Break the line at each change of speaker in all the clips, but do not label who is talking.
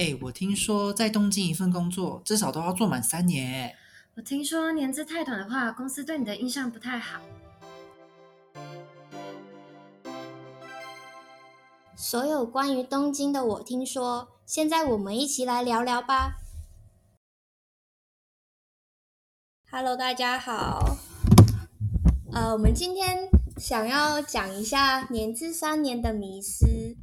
哎，我听说在东京一份工作至少都要做满三年。
我听说年资太短的话，公司对你的印象不太好。
所有关于东京的我听说，现在我们一起来聊聊吧。Hello，大家好。呃，我们今天想要讲一下年资三年的迷思。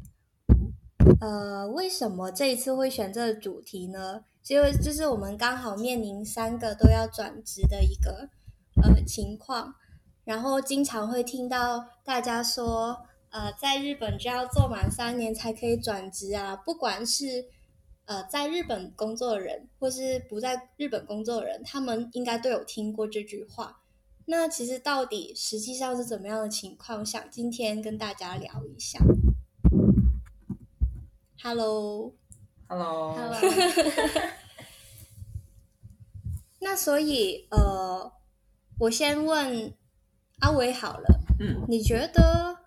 呃，为什么这一次会选这个主题呢？就就是我们刚好面临三个都要转职的一个呃情况，然后经常会听到大家说，呃，在日本就要做满三年才可以转职啊。不管是呃在日本工作的人，或是不在日本工作的人，他们应该都有听过这句话。那其实到底实际上是怎么样的情况？想今天跟大家聊一下。
Hello，Hello，Hello。
那所以，呃，我先问阿伟好了。嗯，你觉得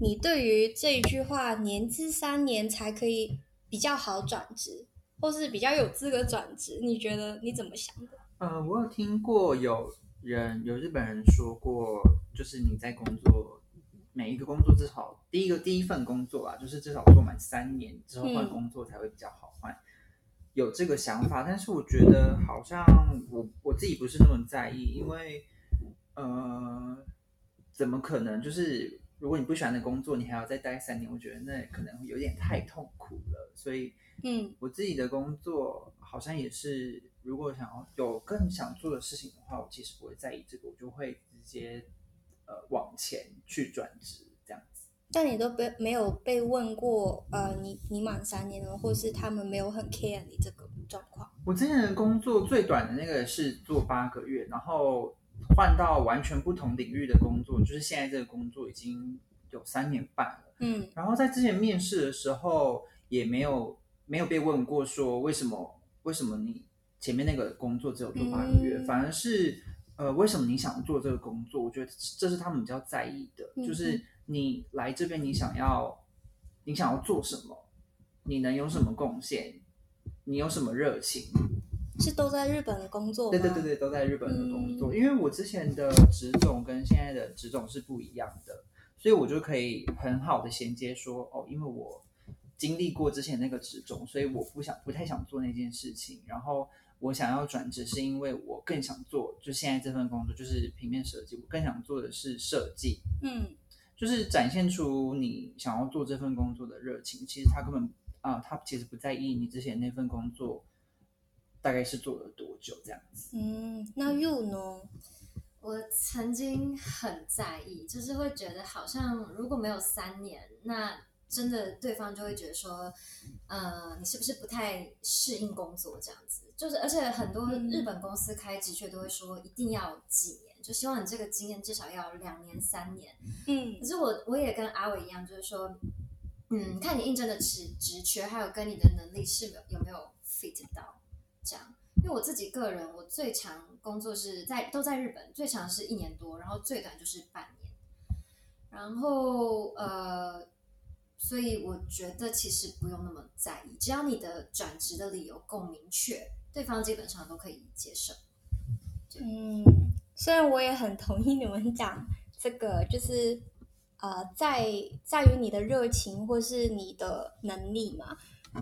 你对于这一句话“年资三年才可以比较好转职，或是比较有资格转职”，你觉得你怎么想的？
呃，我有听过有人有日本人说过，就是你在工作。每一个工作至少第一个第一份工作啊，就是至少做满三年之后换工作才会比较好换，有这个想法。但是我觉得好像我我自己不是那么在意，因为呃，怎么可能？就是如果你不喜欢的工作，你还要再待三年，我觉得那可能有点太痛苦了。所以，嗯，我自己的工作好像也是，如果想要有更想做的事情的话，我其实不会在意这个，我就会直接。呃，往前去转职这样子，
但你都被没有被问过，呃，你你满三年了，或是他们没有很 care 你这个状况？
我之前的工作最短的那个是做八个月，然后换到完全不同领域的工作，就是现在这个工作已经有三年半了。嗯，然后在之前面试的时候也没有没有被问过说为什么为什么你前面那个工作只有做八个月，反而是。呃，为什么你想做这个工作？我觉得这是他们比较在意的，就是你来这边，你想要，你想要做什么？你能有什么贡献？你有什么热情？
是都在日本的工作？
对对对对，都在日本的工作。因为我之前的职种跟现在的职种是不一样的，所以我就可以很好的衔接说，哦，因为我经历过之前那个职种，所以我不想不太想做那件事情，然后。我想要转职，是因为我更想做，就现在这份工作就是平面设计。我更想做的是设计，嗯，就是展现出你想要做这份工作的热情。其实他根本啊，他其实不在意你之前那份工作大概是做了多久这样子。
嗯，那 you 呢？
我曾经很在意，就是会觉得好像如果没有三年，那。真的，对方就会觉得说，呃，你是不是不太适应工作这样子？就是，而且很多日本公司开职缺都会说一定要几年，就希望你这个经验至少要两年、三年。嗯，可是我我也跟阿伟一样，就是说，嗯，看你应征的职职缺，还有跟你的能力是有有没有 fit 到这样。因为我自己个人，我最长工作是在都在日本，最长是一年多，然后最短就是半年。然后呃。所以我觉得其实不用那么在意，只要你的转职的理由够明确，对方基本上都可以接受。
嗯，虽然我也很同意你们讲这个，就是呃，在在于你的热情或是你的能力嘛。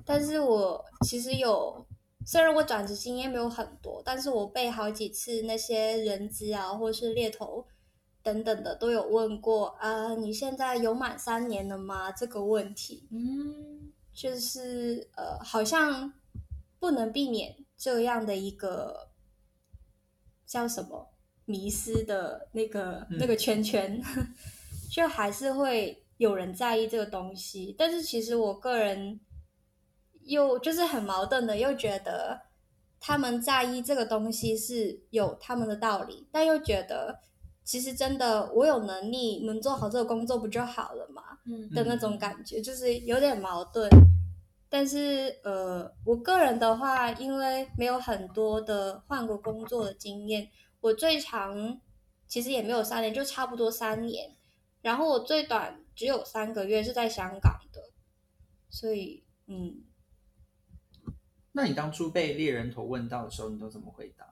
但是我其实有，虽然我转职经验没有很多，但是我被好几次那些人资啊，或是猎头。等等的都有问过啊，你现在有满三年了吗？这个问题，嗯，就是呃，好像不能避免这样的一个叫什么迷失的那个 那个圈圈，就还是会有人在意这个东西。但是其实我个人又就是很矛盾的，又觉得他们在意这个东西是有他们的道理，但又觉得。其实真的，我有能力能做好这个工作，不就好了嘛？嗯，的那种感觉就是有点矛盾。但是呃，我个人的话，因为没有很多的换过工作的经验，我最长其实也没有三年，就差不多三年。然后我最短只有三个月是在香港的，所以嗯，
那你当初被猎人头问到的时候，你都怎么回答？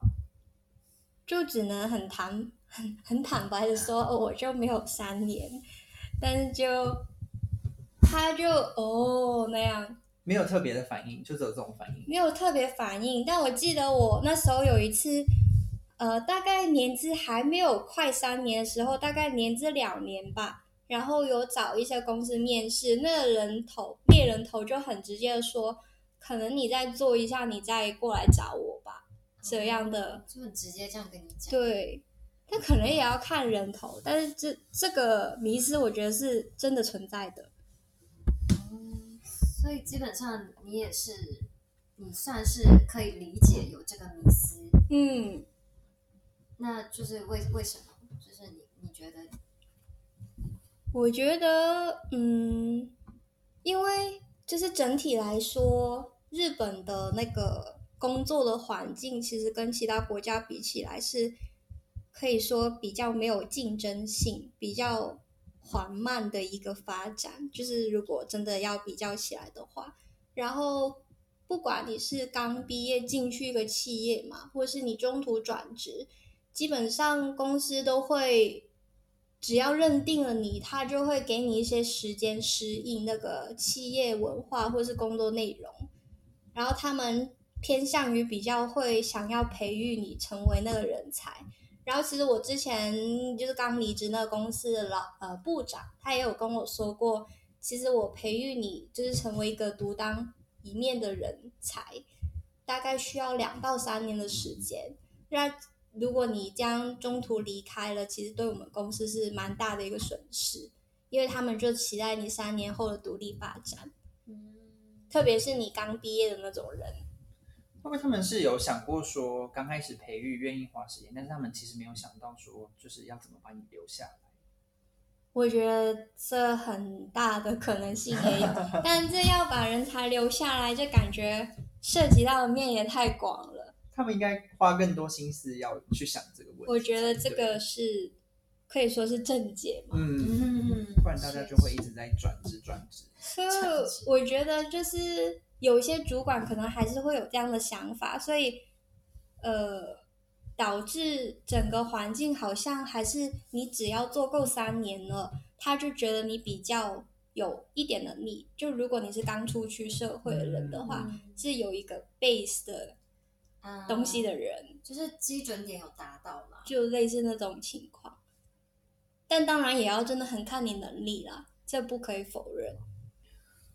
就只能很坦 很很坦白的说，哦，我就没有三年，但是就他就哦那样，
没有特别的反应，就只有这种反应。
没有特别反应。但我记得我那时候有一次，呃，大概年资还没有快三年的时候，大概年资两年吧，然后有找一些公司面试，那个人头猎人头就很直接的说，可能你再做一下，你再过来找我吧。这样的
就很直接这样跟你讲。
对，但可能也要看人头，但是这这个迷失，我觉得是真的存在的。
嗯，所以基本上你也是，你算是可以理解有这个迷思。
嗯，
那就是为为什么？就是你你觉得？
我觉得，嗯，因为就是整体来说，日本的那个。工作的环境其实跟其他国家比起来是可以说比较没有竞争性，比较缓慢的一个发展。就是如果真的要比较起来的话，然后不管你是刚毕业进去一个企业嘛，或是你中途转职，基本上公司都会只要认定了你，他就会给你一些时间适应那个企业文化或是工作内容，然后他们。偏向于比较会想要培育你成为那个人才，然后其实我之前就是刚离职那个公司的老呃部长，他也有跟我说过，其实我培育你就是成为一个独当一面的人才，大概需要两到三年的时间。那如果你将中途离开了，其实对我们公司是蛮大的一个损失，因为他们就期待你三年后的独立发展，嗯，特别是你刚毕业的那种人。
会不会他们是有想过说，刚开始培育愿意花时间，但是他们其实没有想到说，就是要怎么把你留下来。
我觉得这很大的可能性也有，但这要把人才留下来，就感觉涉及到的面也太广了。
他们应该花更多心思要去想这个问题。
我觉得这个是可以说是正解嘛，
嗯，不然大家就会一直在转职转职。
所以我觉得就是。有一些主管可能还是会有这样的想法，所以，呃，导致整个环境好像还是你只要做够三年了，他就觉得你比较有一点能力。就如果你是刚出去社会的人的话，是有一个 base 的东西的人，
就是基准点有达到了，
就类似那种情况。但当然也要真的很看你能力啦，这不可以否认。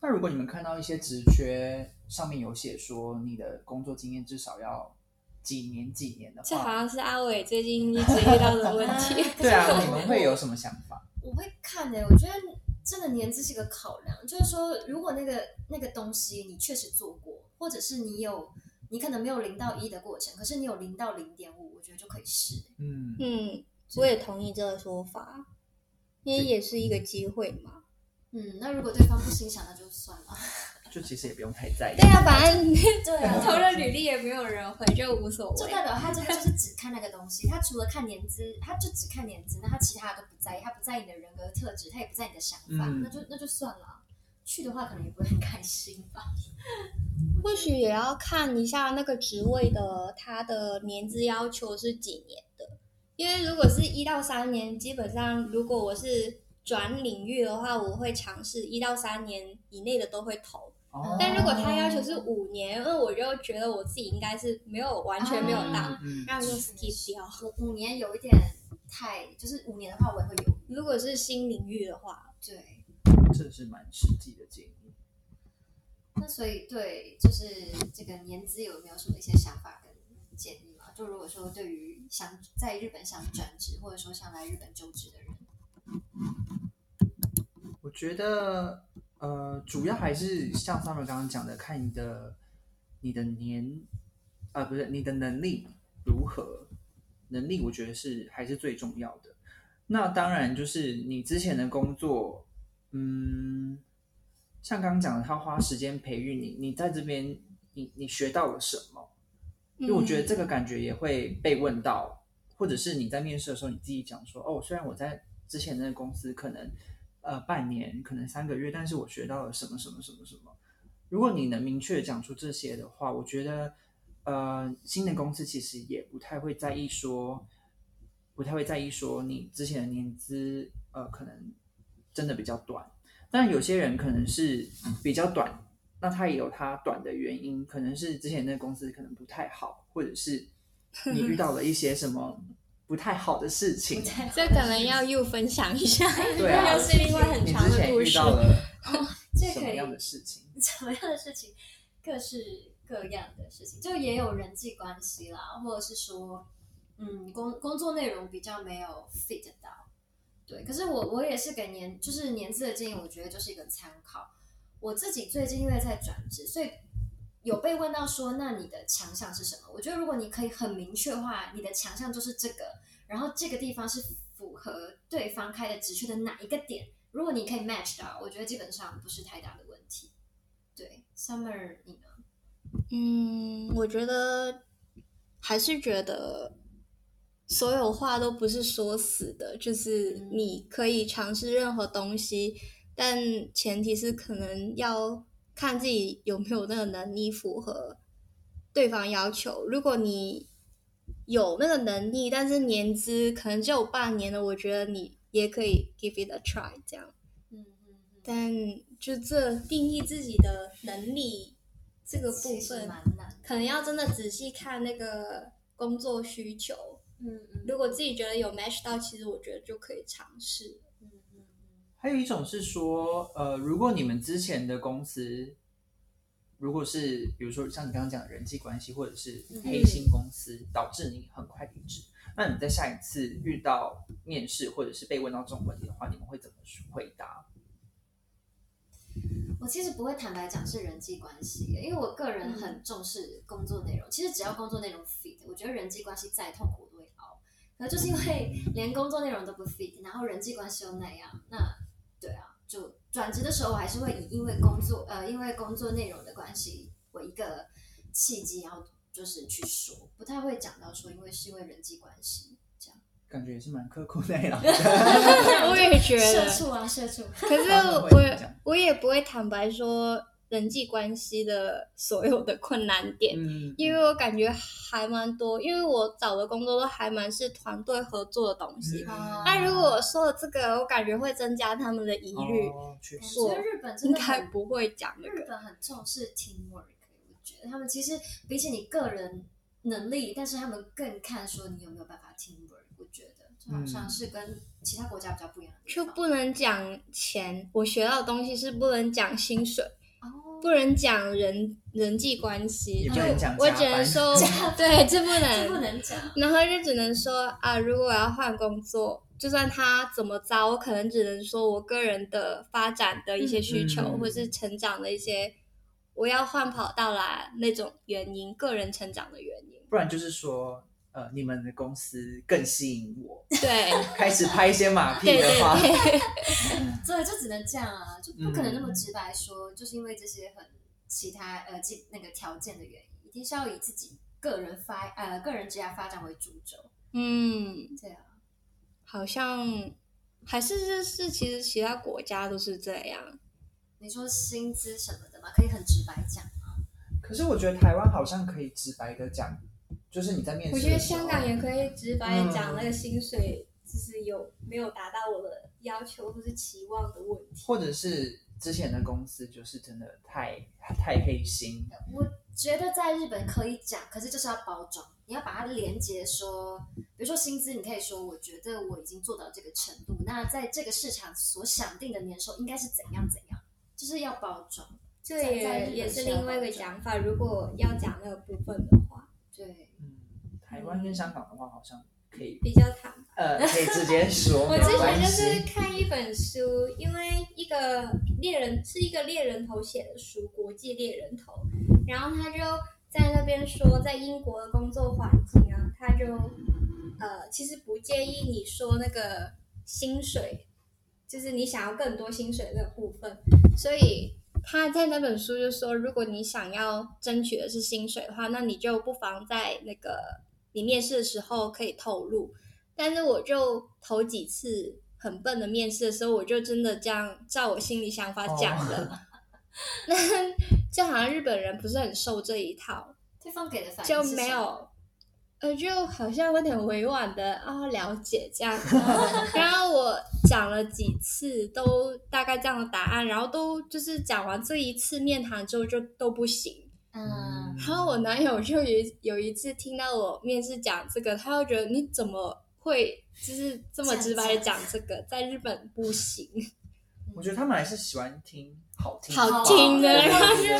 那如果你们看到一些职缺上面有写说你的工作经验至少要几年几年的话，
这好像是阿伟最近一直遇到的问题。
对啊，你们会有什么想法？
我会看的，我觉得真的年资是一个考量。就是说，如果那个那个东西你确实做过，或者是你有你可能没有零到一的过程，可是你有零到零点五，我觉得就可以试。
嗯嗯，我也同意这个说法，因为也是一个机会嘛。
嗯，那如果对方不欣赏，那就算了。
就其实也不用太在意。
对啊，反正
对啊，
投了履历也没有人回，就无所谓。
就代表他真的就是只看那个东西，他除了看年资，他就只看年资，那他其他都不在意，他不在意你的人格特质，他也不在意你的想法，那就那就算了。去的话可能也不会很开心吧。
或许也要看一下那个职位的他的年资要求是几年的，因为如果是一到三年，基本上如果我是。转领域的话，我会尝试一到三年以内的都会投。但如果他要求是五年，那我就觉得我自己应该是没有完全没有到，让就 skip 掉。
五年有一点太，就是五年的话我也会有。
如果是新领域的话，
对，
这是蛮实际的建议。
那所以对，就是这个年资有没有什么一些想法跟建议嘛？就如果说对于想在日本想转职，或者说想来日本就职的人。
我觉得，呃，主要还是像 Summer 刚刚讲的，看你的你的年，啊，不是你的能力如何，能力我觉得是还是最重要的。那当然就是你之前的工作，嗯，像刚刚讲的，他花时间培育你，你在这边，你你学到了什么？因为我觉得这个感觉也会被问到，或者是你在面试的时候，你自己讲说，哦，虽然我在。之前那个公司可能呃半年，可能三个月，但是我学到了什么什么什么什么。如果你能明确讲出这些的话，我觉得呃，新的公司其实也不太会在意说，不太会在意说你之前的年资呃可能真的比较短，但有些人可能是比较短，那他也有他短的原因，可能是之前那个公司可能不太好，或者是你遇到了一些什么不太好的事情，
这可能要又分享一下，
对啊，
又是另外很
你
长的故事。
到了
这可以
什么样的事情？
什么样的事情，各式各样的事情，就也有人际关系啦，或者是说，嗯，工工作内容比较没有 fit 到，对。可是我我也是给年就是年资的建议，我觉得就是一个参考。我自己最近因为在转职，所以有被问到说，那你的强项是什么？我觉得如果你可以很明确的话，你的强项就是这个，然后这个地方是符合对方开的职缺的哪一个点，如果你可以 match 到，我觉得基本上不是太大的问题。对，Summer 你呢？
嗯，我觉得还是觉得所有话都不是说死的，就是你可以尝试任何东西，但前提是可能要看自己有没有那个能力符合对方要求。如果你有那个能力，但是年资可能只有半年的，我觉得你也可以 give it a try 这样。
嗯嗯
但就这定义自己的能力这个部分。可能要真的仔细看那个工作需求。
嗯嗯
如果自己觉得有 match 到，其实我觉得就可以尝试。
还有一种是说，呃，如果你们之前的公司，如果是比如说像你刚刚讲的人际关系，或者是黑心公司，导致你很快离职，那你在下一次遇到面试或者是被问到这种问题的话，你们会怎么回答？
我其实不会坦白讲是人际关系，因为我个人很重视工作内容。其实只要工作内容 fit，我觉得人际关系再痛苦我都会熬。可就是因为连工作内容都不 fit，然后人际关系又那样，那就转职的时候我还是会以因为工作呃因为工作内容的关系为一个契机，然后就是去说，不太会讲到说因为是因为人际关系这样。
感觉也是蛮刻苦耐劳的。
我也觉得社，
畜啊社畜，
可是我我也不会坦白说人际关系的所有的困难点。
嗯，
因为我感觉还蛮多，因为我找的工作都还蛮是团队合作的东西。
嗯
那、如果我说了这个，我感觉会增加他们的疑虑，
哦，确实，
我觉得日本
应该不会讲那个。
日本很重视 teamwork，我觉得他们其实比起你个人能力，但是他们更看说你有没有办法 teamwork。我觉得就好像是跟其他国家比较不一样
就。不能讲钱，我学到的东西是不能讲薪水，
哦，
不能讲人人际关系，就我只能说，对，这不能，
这不能讲。
然后就只能说啊，如果我要换工作，就算他怎么着，我可能只能说我个人的发展的一些需求，
嗯
或是成长的一些，我要换跑道啦那种原因，个人成长的原因。
不然就是说，呃，你们的公司更吸引我，
对
开始拍一些马屁的话，
对对，
对，就只能这样啊，就不可能那么直白说，就是因为这些很其他呃基那个条件的原因，一定是要以自己个人发呃个人职业发展为主轴。
嗯，
对啊，
好像还是是是，其实其他国家都是这样。
你说薪资什么的嘛，可以很直白讲。
可是我觉得台湾好像可以直白的讲，就是你在面试
我觉得香港也可以直白地讲
嗯
那个薪水，就是有没有达到我的要求或是期望的问题。
或者是之前的公司就是真的太太黑心，
我觉得在日本可以讲，可是就是要包装，你要把它连接说，比如说薪资，你可以说我觉得我已经做到这个程度，那在这个市场所想定的年收应该是怎样怎样，就是要包装。
这也也
是
是另外一个
要保证
讲法。如果要讲那个部分的话，
对，
嗯，台湾跟香港的话好像可以，
比较坦白。
呃，可以直接 说，
我之前就是看一本书，因为一个猎人是一个猎人头写的书，国际猎人头，然后他就在那边说，在英国的工作环境啊，他就呃其实不介意你说那个薪水，就是你想要更多薪水那个部分，所以他在那本书就说，如果你想要争取的是薪水的话，那你就不妨在那个你面试的时候可以透露。但是我就头几次很笨的面试的时候，我就真的这样照我心里想法讲的。那就好像日本人不是很受这一套，
对方给的反应
就没有，呃，就好像有点委婉的啊了解这样。然后我讲了几次，都大概这样的答案，然后都就是讲完这一次面谈之后就都不行。
嗯，
然后我男友就有有一次听到我面试讲这个，他就觉得你怎么会就是这么直白的讲这个，在日本不行。
我觉得他们还是喜欢听好听
好听的。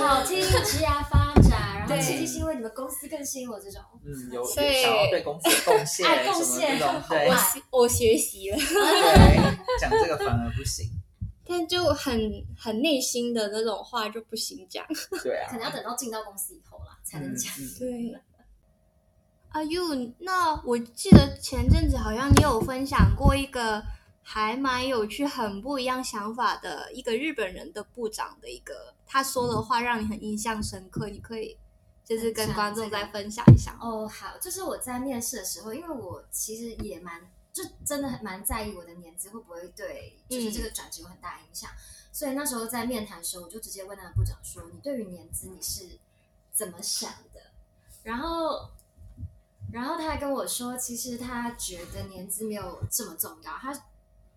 好听，职涯发展，然后其实是因为你们公司更吸引我这种。
嗯，有
所以
想要对公司有贡献
爱贡献。
对。
我学我学习了，
对，讲这个反而不行，
但就很很内心的那种话就不行讲。
对啊，
可能要等到进到公司以后啦，才能讲。
嗯嗯
对。阿 U，，那我记得前阵子好像你有分享过一个还蛮有趣、很不一样想法的一个日本人的部长的一个，他说的话让你很印象深刻，你可以就是跟观众再分享一下吗。
哦，好，就是我在面试的时候，因为我其实也蛮，就真的很蛮在意我的年资会不会对，就是这个转职有很大影响。所以那时候在面谈的时候，我就直接问那个部长说：“你对于年资你是怎么想的？”然后，然后他还跟我说，其实他觉得年资没有这么重要，他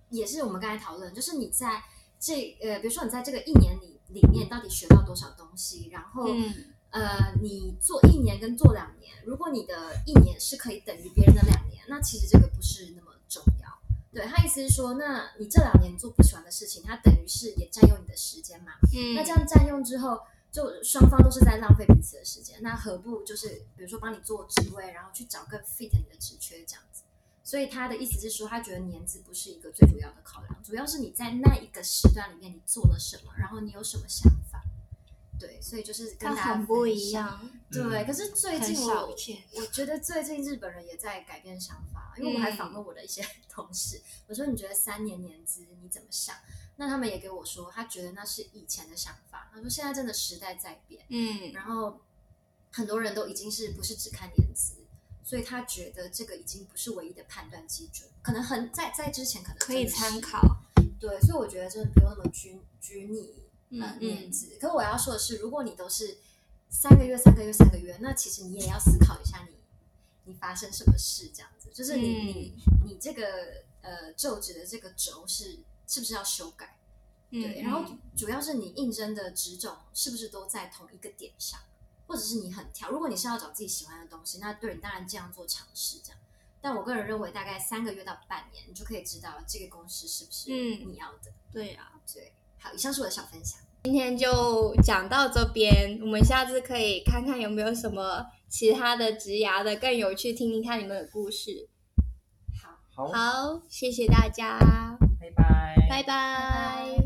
也是我们刚才讨论，就是你在这呃，比如说你在这个一年里里面到底学到多少东西，然后。
嗯
呃，你做一年跟做两年，如果你的一年是可以等于别人的两年，那其实这个不是那么重要。对他意思是说，那你这两年做不喜欢的事情，它等于是也占用你的时间嘛？
嗯
那这样占用之后，就双方都是在浪费彼此的时间。那何不就是比如说帮你做职位，然后去找更 fit 你的职缺这样子？所以他的意思是说，他觉得年资不是一个最主要的考量，主要是你在那一个时段里面你做了什么，然后你有什么想法。对，所以就是跟
他
大家
很不一样，
对，
嗯
可是最近我。我觉得最近日本人也在改变想法，因为我还访问我的一些 同事，我说你觉得三年年资你怎么想？那他们也给我说，他觉得那是以前的想法。他说现在真的时代在变，
嗯
然后很多人都已经是不是只看年资，所以他觉得这个已经不是唯一的判断基准，可能很在在之前可能
可以参考。
对，所以我觉得真的不用那么拘拘泥呃
嗯嗯
年资。可是我要说的是，如果你都是三个月、三个月、三个月，那其实你也要思考一下你你发生什么事，这样子，就是你、
嗯
你你这个呃就职的这个轴是是不是要修改？对，
嗯
然后主要是你应征的职种是不是都在同一个点上，或者是你很挑。如果你是要找自己喜欢的东西，那对你当然这样做尝试这样。但我个人认为，大概三个月到半年，你就可以知道这个公司是不是
嗯
你要的。
对啊。
对，好，以上是我的小分享。
今天就讲到这边，我们下次可以看看有没有什么其他的植牙的更有趣，听听看你们的故事。
好，
好，
好，谢谢大家，
拜拜，
拜拜。